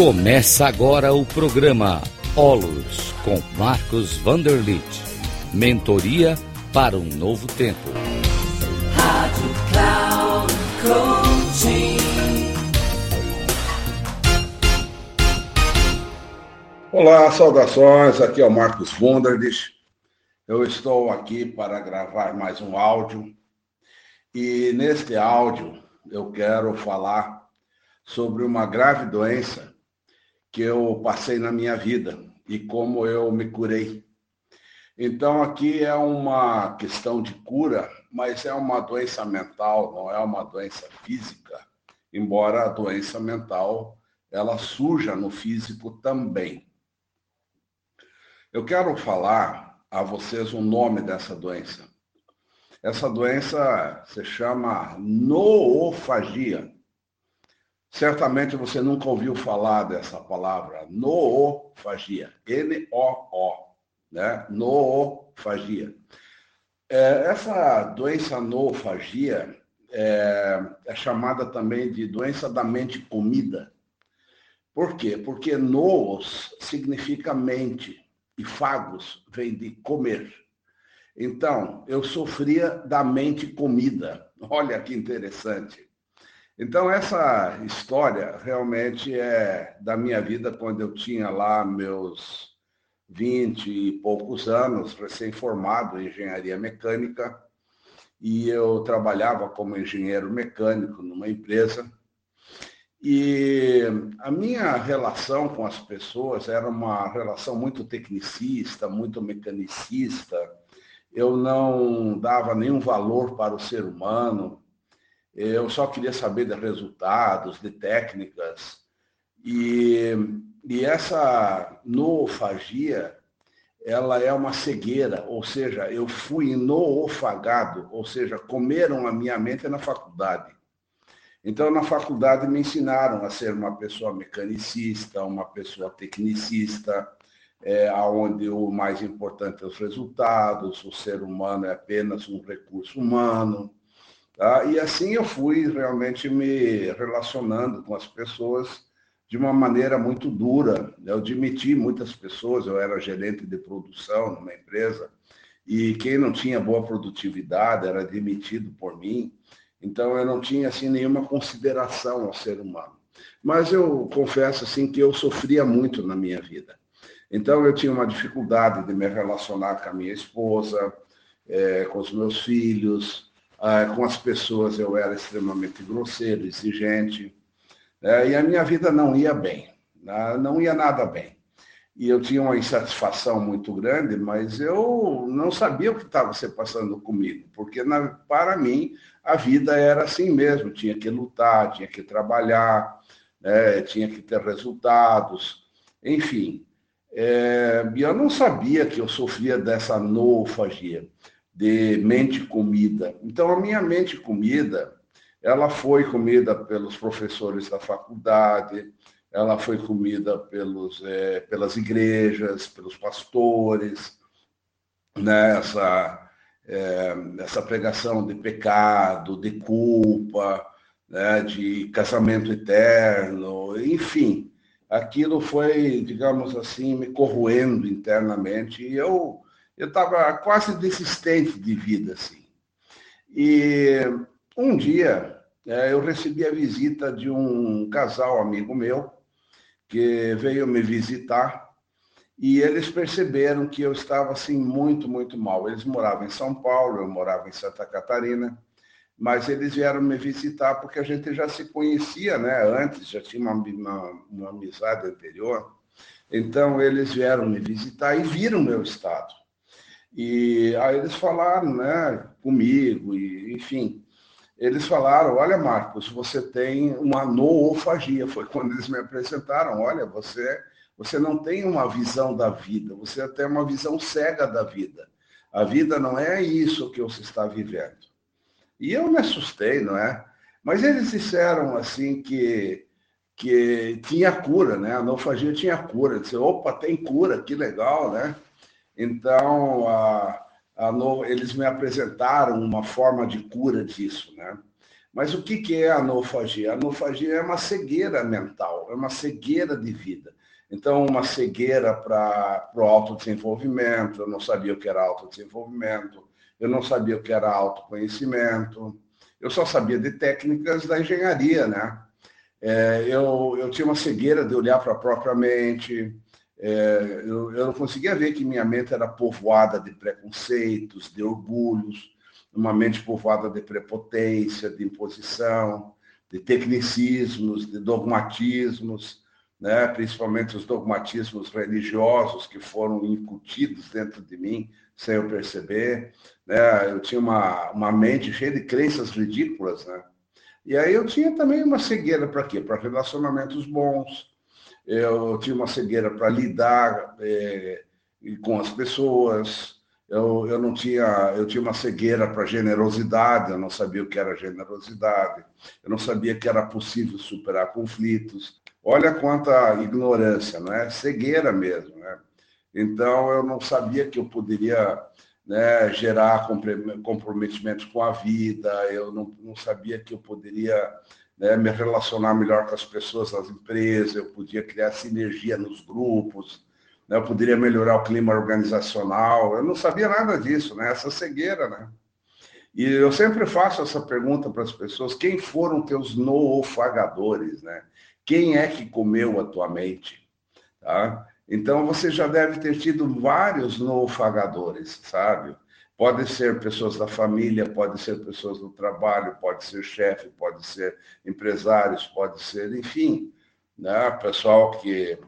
Começa agora o programa Olos com Marcos Vanderlit. Mentoria para um novo tempo. Rádio Cloud Coaching. Olá, saudações. Aqui é o Marcos Vanderlit. Eu estou aqui para gravar mais um áudio. E neste áudio eu quero falar sobre uma grave doença que eu passei na minha vida e como eu me curei. Então, aqui é uma questão de cura, mas é uma doença mental, não é uma doença física, embora a doença mental ela surja no físico também. Eu quero falar a vocês o nome dessa doença. Essa doença se chama noofagia. Certamente você nunca ouviu falar dessa palavra, noofagia, N-O-O, né? Noofagia. É, essa doença noofagia é, é chamada também de doença da mente comida. Por quê? Porque noos significa mente e fagos vem de comer. Então, eu sofria da mente comida. Olha que interessante. Então, essa história realmente é da minha vida quando eu tinha lá meus 20 e poucos anos, recém-formado em engenharia mecânica, e eu trabalhava como engenheiro mecânico numa empresa. E a minha relação com as pessoas era uma relação muito tecnicista, muito mecanicista. Eu não dava nenhum valor para o ser humano eu só queria saber de resultados, de técnicas. E, e essa noofagia, ela é uma cegueira, ou seja, eu fui noofagado, ou seja, comeram a minha mente na faculdade. Então, na faculdade me ensinaram a ser uma pessoa mecanicista, uma pessoa tecnicista, é, onde o mais importante é os resultados, o ser humano é apenas um recurso humano. Tá? E assim eu fui realmente me relacionando com as pessoas de uma maneira muito dura. Eu demiti muitas pessoas, eu era gerente de produção numa empresa, e quem não tinha boa produtividade era demitido por mim. Então eu não tinha assim nenhuma consideração ao ser humano. Mas eu confesso assim que eu sofria muito na minha vida. Então eu tinha uma dificuldade de me relacionar com a minha esposa, é, com os meus filhos, ah, com as pessoas eu era extremamente grosseiro, exigente, né? e a minha vida não ia bem, né? não ia nada bem. E eu tinha uma insatisfação muito grande, mas eu não sabia o que estava se passando comigo, porque na, para mim a vida era assim mesmo, tinha que lutar, tinha que trabalhar, né? tinha que ter resultados, enfim. É, eu não sabia que eu sofria dessa noofagia de mente comida. Então, a minha mente comida, ela foi comida pelos professores da faculdade, ela foi comida pelos, é, pelas igrejas, pelos pastores, né? essa, é, essa pregação de pecado, de culpa, né? de casamento eterno, enfim, aquilo foi, digamos assim, me corroendo internamente e eu eu estava quase desistente de vida, assim. E um dia é, eu recebi a visita de um casal amigo meu, que veio me visitar, e eles perceberam que eu estava, assim, muito, muito mal. Eles moravam em São Paulo, eu morava em Santa Catarina, mas eles vieram me visitar porque a gente já se conhecia, né? Antes, já tinha uma, uma, uma amizade anterior. Então, eles vieram me visitar e viram meu estado. E aí eles falaram, né, comigo, e, enfim, eles falaram, olha, Marcos, você tem uma noofagia. Foi quando eles me apresentaram, olha, você, você não tem uma visão da vida, você tem uma visão cega da vida. A vida não é isso que você está vivendo. E eu me assustei, não é? Mas eles disseram assim que que tinha cura, né? A noofagia tinha cura. Eu disse, opa, tem cura, que legal, né? Então, a, a no, eles me apresentaram uma forma de cura disso, né? Mas o que é a anofagia? A anofagia é uma cegueira mental, é uma cegueira de vida. Então, uma cegueira para o autodesenvolvimento, eu não sabia o que era autodesenvolvimento, eu não sabia o que era autoconhecimento, eu só sabia de técnicas da engenharia, né? É, eu, eu tinha uma cegueira de olhar para a própria mente, é, eu, eu não conseguia ver que minha mente era povoada de preconceitos, de orgulhos, uma mente povoada de prepotência, de imposição, de tecnicismos, de dogmatismos, né? principalmente os dogmatismos religiosos que foram incutidos dentro de mim sem eu perceber. Né? Eu tinha uma, uma mente cheia de crenças ridículas. Né? E aí eu tinha também uma cegueira para quê? Para relacionamentos bons, eu tinha uma cegueira para lidar é, com as pessoas, eu, eu não tinha, eu tinha uma cegueira para generosidade, eu não sabia o que era generosidade, eu não sabia que era possível superar conflitos. Olha quanta ignorância, não é? Cegueira mesmo, né? Então eu não sabia que eu poderia né, gerar comprometimento com a vida, eu não, não sabia que eu poderia né, me relacionar melhor com as pessoas nas empresas, eu podia criar sinergia nos grupos, né, eu poderia melhorar o clima organizacional. Eu não sabia nada disso, né? Essa cegueira, né? E eu sempre faço essa pergunta para as pessoas: quem foram teus noofagadores, né? Quem é que comeu a tua mente? Tá? Então você já deve ter tido vários noofagadores, sabe? Pode ser pessoas da família, pode ser pessoas do trabalho, pode ser chefe, pode ser empresários, pode ser, enfim, né? pessoal que,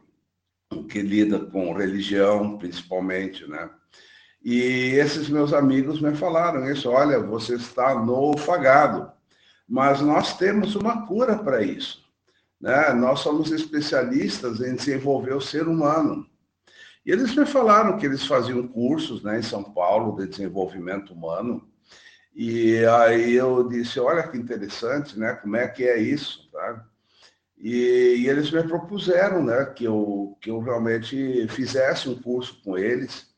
que lida com religião, principalmente, né? E esses meus amigos me falaram isso, olha, você está no fagado, mas nós temos uma cura para isso. Né? Nós somos especialistas em desenvolver o ser humano. E eles me falaram que eles faziam cursos né, em São Paulo de desenvolvimento humano. E aí eu disse, olha que interessante, né? Como é que é isso, tá? E, e, eles me propuseram, né, que eu, que eu realmente fizesse um curso com eles.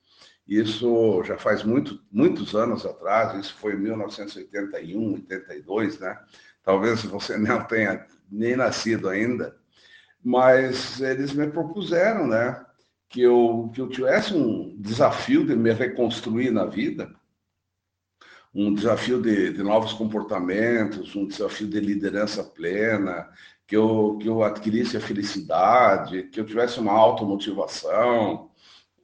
Isso já faz muito, muitos anos atrás, isso foi em 1981, 82, né? Talvez você não tenha nem nascido ainda, mas eles me propuseram, né? Que eu, que eu tivesse um desafio de me reconstruir na vida, um desafio de, de novos comportamentos, um desafio de liderança plena, que eu, que eu adquirisse a felicidade, que eu tivesse uma automotivação,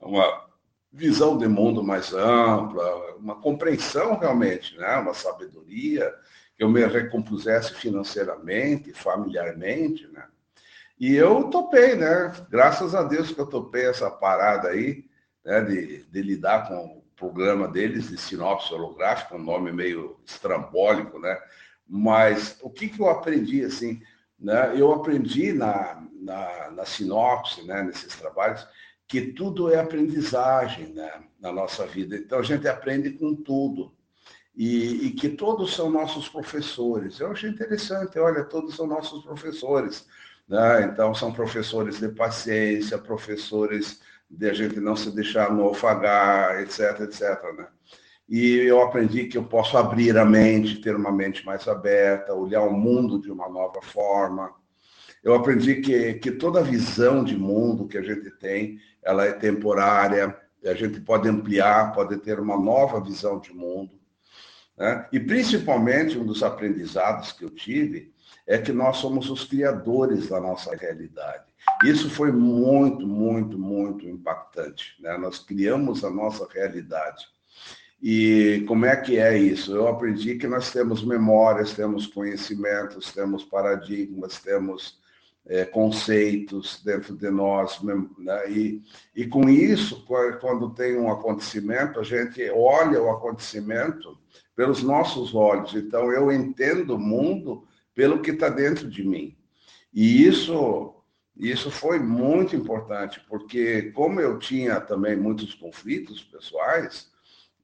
uma visão de mundo mais ampla, uma compreensão realmente, né? uma sabedoria, que eu me recompusesse financeiramente, familiarmente, né? E eu topei, né? Graças a Deus que eu topei essa parada aí, né? De, de lidar com o programa deles de sinopse holográfica, um nome meio estrambólico, né? Mas o que, que eu aprendi, assim, né? Eu aprendi na, na, na sinopse, né? Nesses trabalhos, que tudo é aprendizagem, né? Na nossa vida. Então, a gente aprende com tudo. E, e, que todos são nossos professores. Eu achei interessante, olha, todos são nossos professores. Né? Então, são professores de paciência, professores de a gente não se deixar no alfagar, etc, etc. Né? E eu aprendi que eu posso abrir a mente, ter uma mente mais aberta, olhar o mundo de uma nova forma. Eu aprendi que, que toda visão de mundo que a gente tem, ela é temporária, a gente pode ampliar, pode ter uma nova visão de mundo. Né? E principalmente um dos aprendizados que eu tive é que nós somos os criadores da nossa realidade. Isso foi muito, muito, muito impactante. Né? Nós criamos a nossa realidade. E como é que é isso? Eu aprendi que nós temos memórias, temos conhecimentos, temos paradigmas, temos é, conceitos dentro de nós. Né? E, e com isso, quando tem um acontecimento, a gente olha o acontecimento pelos nossos olhos. Então, eu entendo o mundo pelo que está dentro de mim. E isso, isso foi muito importante, porque como eu tinha também muitos conflitos pessoais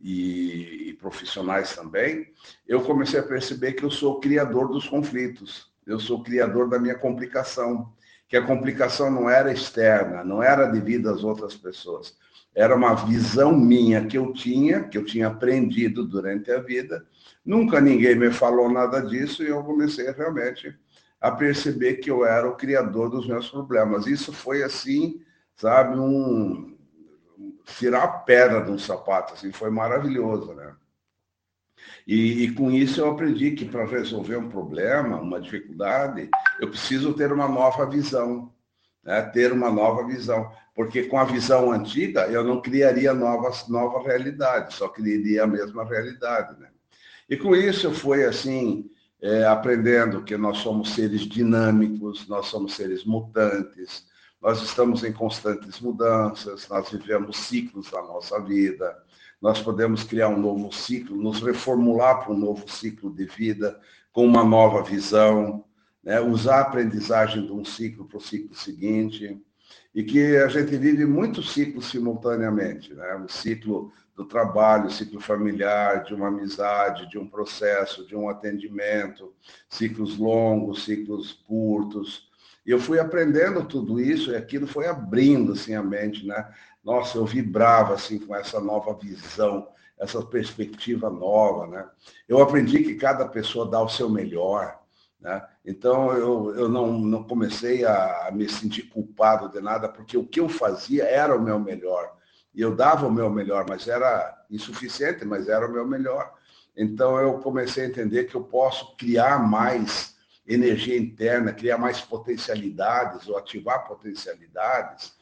e, e profissionais também, eu comecei a perceber que eu sou criador dos conflitos, eu sou criador da minha complicação. Que a complicação não era externa, não era devido às outras pessoas. Era uma visão minha que eu tinha, que eu tinha aprendido durante a vida. Nunca ninguém me falou nada disso e eu comecei realmente a perceber que eu era o criador dos meus problemas. Isso foi assim, sabe, um tirar a pedra de um sapato, assim, foi maravilhoso, né? E, e, com isso eu aprendi que para resolver um problema, uma dificuldade, eu preciso ter uma nova visão, né? ter uma nova visão. Porque com a visão antiga eu não criaria novas, nova realidade, só criaria a mesma realidade. Né? E com isso eu fui assim, é, aprendendo que nós somos seres dinâmicos, nós somos seres mutantes, nós estamos em constantes mudanças, nós vivemos ciclos da nossa vida, nós podemos criar um novo ciclo, nos reformular para um novo ciclo de vida, com uma nova visão, né? usar a aprendizagem de um ciclo para o ciclo seguinte, e que a gente vive muitos ciclos simultaneamente, né? o ciclo do trabalho, ciclo familiar, de uma amizade, de um processo, de um atendimento, ciclos longos, ciclos curtos. E eu fui aprendendo tudo isso e aquilo foi abrindo assim a mente, né? Nossa, eu vibrava assim com essa nova visão, essa perspectiva nova, né? Eu aprendi que cada pessoa dá o seu melhor, né? Então eu, eu não, não comecei a, a me sentir culpado de nada, porque o que eu fazia era o meu melhor. E eu dava o meu melhor, mas era insuficiente, mas era o meu melhor. Então eu comecei a entender que eu posso criar mais energia interna, criar mais potencialidades ou ativar potencialidades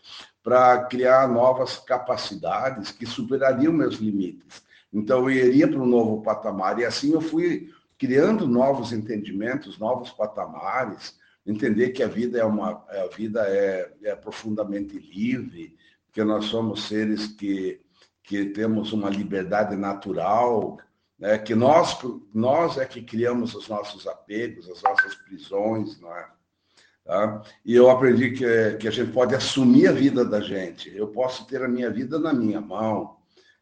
para criar novas capacidades que superariam meus limites. Então, eu iria para um novo patamar. E assim eu fui criando novos entendimentos, novos patamares, entender que a vida é uma a vida é, é profundamente livre, que nós somos seres que, que temos uma liberdade natural, né? que nós, nós é que criamos os nossos apegos, as nossas prisões, não é? Tá? E eu aprendi que, que a gente pode assumir a vida da gente. Eu posso ter a minha vida na minha mão.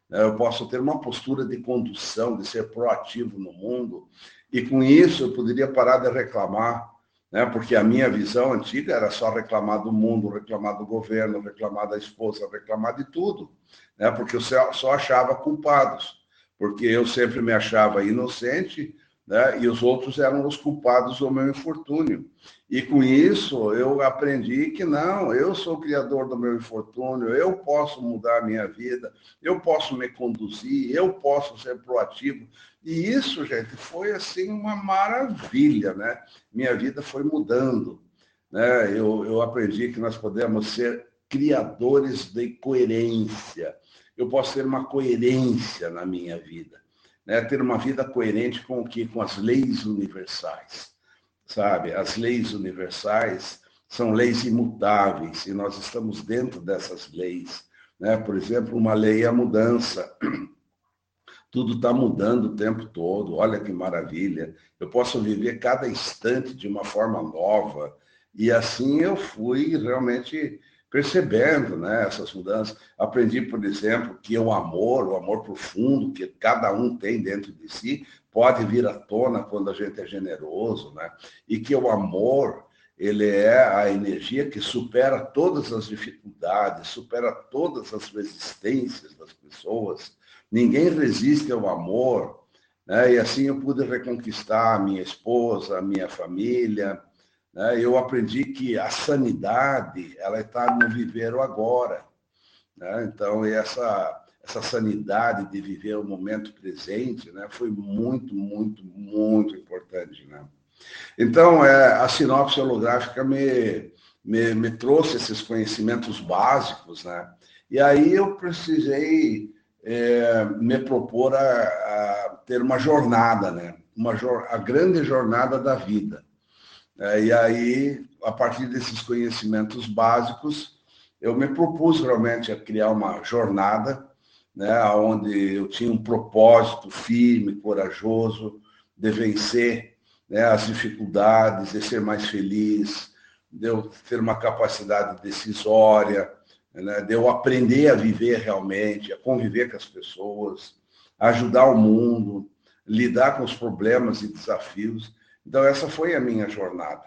Né? Eu posso ter uma postura de condução, de ser proativo no mundo. E com isso eu poderia parar de reclamar, né? porque a minha visão antiga era só reclamar do mundo, reclamar do governo, reclamar da esposa, reclamar de tudo. Né? Porque eu só achava culpados. Porque eu sempre me achava inocente né? e os outros eram os culpados do meu infortúnio. E com isso eu aprendi que não, eu sou o criador do meu infortúnio, eu posso mudar a minha vida, eu posso me conduzir, eu posso ser proativo. E isso, gente, foi assim uma maravilha, né? Minha vida foi mudando. Né? Eu, eu aprendi que nós podemos ser criadores de coerência. Eu posso ter uma coerência na minha vida né, ter uma vida coerente com o que? Com as leis universais, sabe? As leis universais são leis imutáveis e nós estamos dentro dessas leis. Né? Por exemplo, uma lei é a mudança. Tudo está mudando o tempo todo, olha que maravilha. Eu posso viver cada instante de uma forma nova. E assim eu fui realmente percebendo né, essas mudanças. Aprendi, por exemplo, que o amor, o amor profundo que cada um tem dentro de si, pode vir à tona quando a gente é generoso, né? E que o amor, ele é a energia que supera todas as dificuldades, supera todas as resistências das pessoas. Ninguém resiste ao amor, né? E assim eu pude reconquistar a minha esposa, a minha família, né? Eu aprendi que a sanidade ela está no viver o agora. Né? Então, essa, essa sanidade de viver o momento presente né, foi muito, muito, muito importante. Né? Então, é, a sinopse holográfica me, me, me trouxe esses conhecimentos básicos, né? E aí eu precisei é, me propor a, a, ter uma jornada, né? Uma, a grande jornada da vida. É, e aí, a partir desses conhecimentos básicos, eu me propus realmente a criar uma jornada, né, onde eu tinha um propósito firme, corajoso, de vencer né, as dificuldades, de ser mais feliz, de eu ter uma capacidade decisória, né, de eu aprender a viver realmente, a conviver com as pessoas, ajudar o mundo, lidar com os problemas e desafios. Então, essa foi a minha jornada.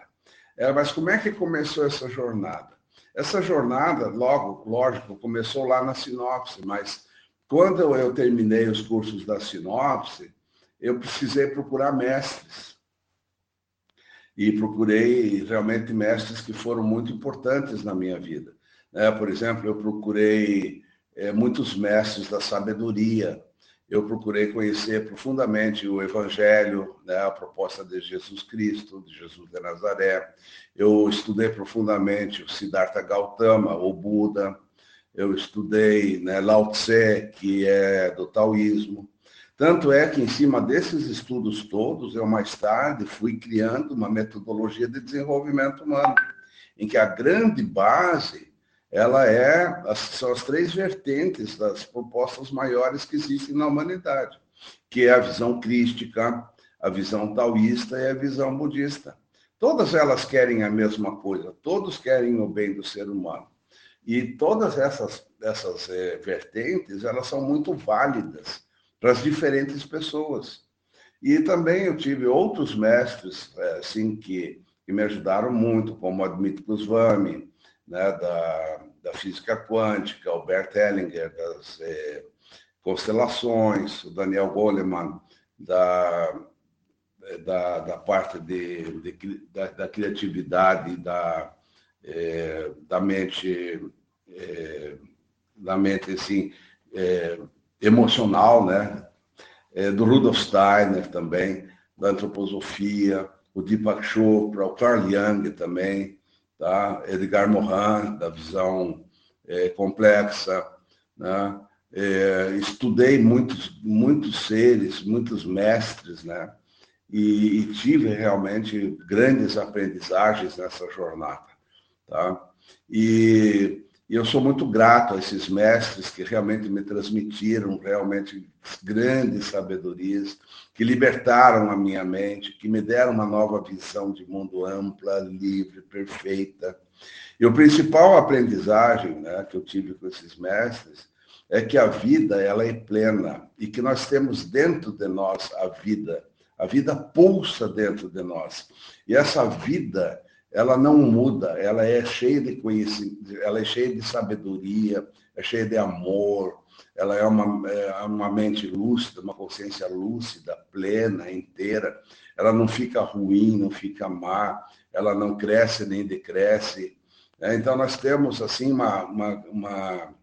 É, mas como é que começou essa jornada? Essa jornada, logo, lógico, começou lá na sinopse, mas quando eu terminei os cursos da sinopse, eu precisei procurar mestres. E procurei realmente mestres que foram muito importantes na minha vida. Né? Por exemplo, eu procurei é, muitos mestres da sabedoria, eu procurei conhecer profundamente o Evangelho, né, a proposta de Jesus Cristo, de Jesus de Nazaré. Eu estudei profundamente o Siddhartha Gautama, o Buda. Eu estudei né, Lao Tse, que é do taoísmo. Tanto é que, em cima desses estudos todos, eu mais tarde fui criando uma metodologia de desenvolvimento humano, em que a grande base ela é, são as três vertentes das propostas maiores que existem na humanidade, que é a visão crística, a visão taoísta e a visão budista. Todas elas querem a mesma coisa, todos querem o bem do ser humano. E todas essas, essas é, vertentes, elas são muito válidas para as diferentes pessoas. E também eu tive outros mestres, assim, que, que me ajudaram muito, como Admit Goswami, né, da, da física quântica, Albert Hellinger, das é, constelações, o Daniel Goleman, da, da, da parte de, de da, da, criatividade, da, é, da mente, é, da mente assim, emocional, né? É, do Rudolf Steiner também, da antroposofia, o Deepak Chopra, o Carl Jung também, tá? Edgar Morin, da visão é, complexa. Né? É, estudei muitos, muitos seres, muitos mestres, né? E, e, tive realmente grandes aprendizagens nessa jornada. Tá? E, e eu sou muito grato a esses mestres que realmente me transmitiram realmente grandes sabedorias, que libertaram a minha mente, que me deram uma nova visão de mundo ampla, livre, perfeita. E o principal aprendizagem né, que eu tive com esses mestres é que a vida ela é plena e que nós temos dentro de nós a vida. A vida pulsa dentro de nós. E essa vida ela não muda, ela é cheia de conhecimento, ela é cheia de sabedoria, é cheia de amor, ela é uma, é uma mente lúcida, uma consciência lúcida, plena, inteira. Ela não fica ruim, não fica má, ela não cresce nem decresce. É, então, nós temos, assim, uma, uma, uma,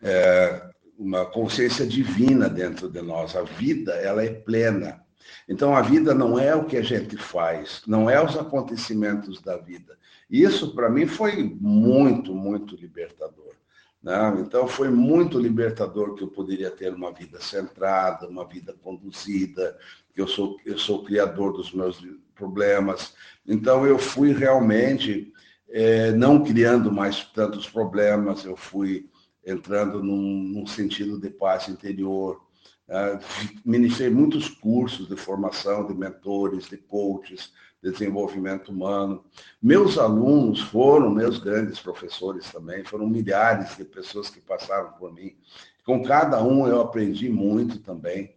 é, uma consciência divina dentro de nós. A vida, ela é plena. Então, a vida não é o que a gente faz, não é os acontecimentos da vida. Isso, para mim, foi muito, muito libertador. Né? Então, foi muito libertador que eu poderia ter uma vida centrada, uma vida conduzida, que eu sou, eu sou criador dos meus problemas. Então, eu fui realmente é, não criando mais tantos problemas, eu fui entrando num, num sentido de paz interior, Uh, ministrei muitos cursos de formação de mentores, de coaches, de desenvolvimento humano. Meus alunos foram meus grandes professores também, foram milhares de pessoas que passaram por mim. Com cada um eu aprendi muito também.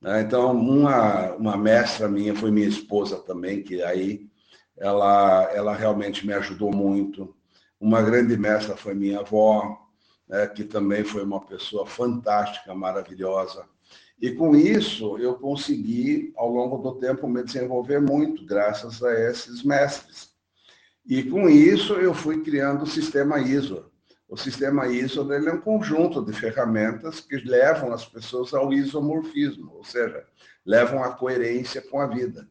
Né? Então, uma, uma mestra minha foi minha esposa também, que aí ela, ela realmente me ajudou muito. Uma grande mestra foi minha avó, né? que também foi uma pessoa fantástica, maravilhosa e com isso, eu consegui, ao longo do tempo, me desenvolver muito, graças a esses mestres. E com isso, eu fui criando o sistema ISO. O sistema ISO ele é um conjunto de ferramentas que levam as pessoas ao isomorfismo, ou seja, levam à coerência com a vida.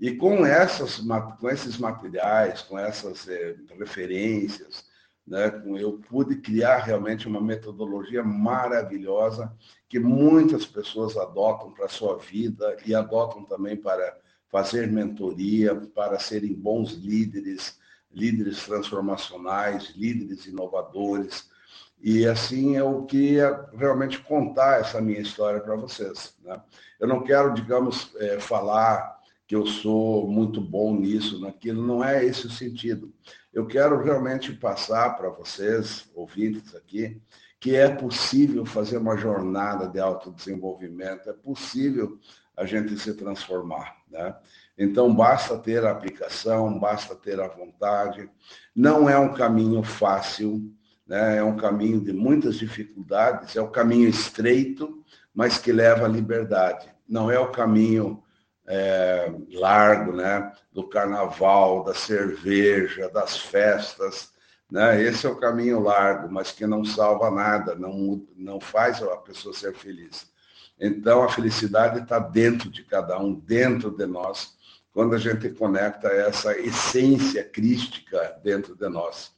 E com, essas, com esses materiais, com essas eh, referências, né? Eu pude criar realmente uma metodologia maravilhosa que muitas pessoas adotam para a sua vida e adotam também para fazer mentoria, para serem bons líderes, líderes transformacionais, líderes inovadores. E assim é o que é realmente contar essa minha história para vocês. Né? Eu não quero, digamos, é, falar que eu sou muito bom nisso, naquilo, não é esse o sentido. Eu quero realmente passar para vocês, ouvintes aqui, que é possível fazer uma jornada de autodesenvolvimento, é possível a gente se transformar. Né? Então, basta ter a aplicação, basta ter a vontade. Não é um caminho fácil, né? é um caminho de muitas dificuldades, é um caminho estreito, mas que leva à liberdade. Não é o caminho é, largo, né? Do carnaval, da cerveja, das festas, né? Esse é o caminho largo, mas que não salva nada, não, não faz a pessoa ser feliz. Então, a felicidade está dentro de cada um, dentro de nós, quando a gente conecta essa essência crística dentro de nós,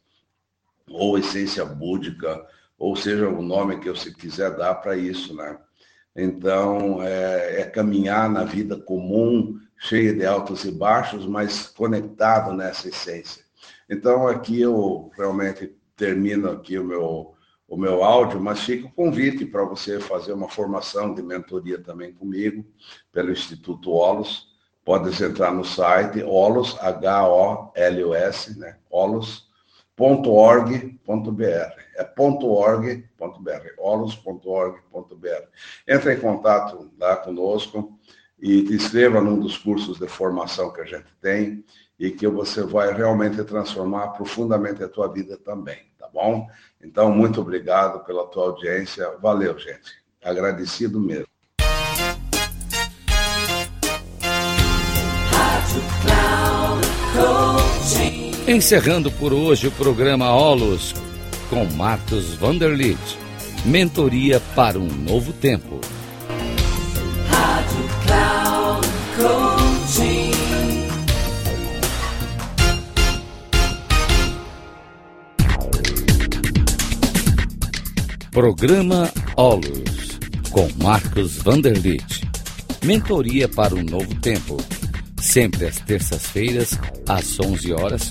ou essência búdica, ou seja o nome que você quiser dar para isso, né? Então, é, é, caminhar na vida comum, cheia de altos e baixos, mas conectado nessa essência. Então, aqui eu realmente termino aqui o meu, o meu áudio, mas fica o convite para você fazer uma formação de mentoria também comigo, pelo Instituto Olos. Pode entrar no site olos, H-O-L-O-S, né? olos.org.br é .org.br, olos.org.br. Entre em contato lá conosco e te inscreva num dos cursos de formação que a gente tem e que você vai realmente transformar profundamente a tua vida também, tá bom? Então, muito obrigado pela tua audiência. Valeu, gente. Agradecido mesmo. Encerrando por hoje o programa Olos com Marcos Vanderlit. Mentoria para um novo tempo. Rádio Cloud. Programa Olus com Marcos Vanderlit. Mentoria para um novo tempo. Sempre às terças-feiras, às 11 horas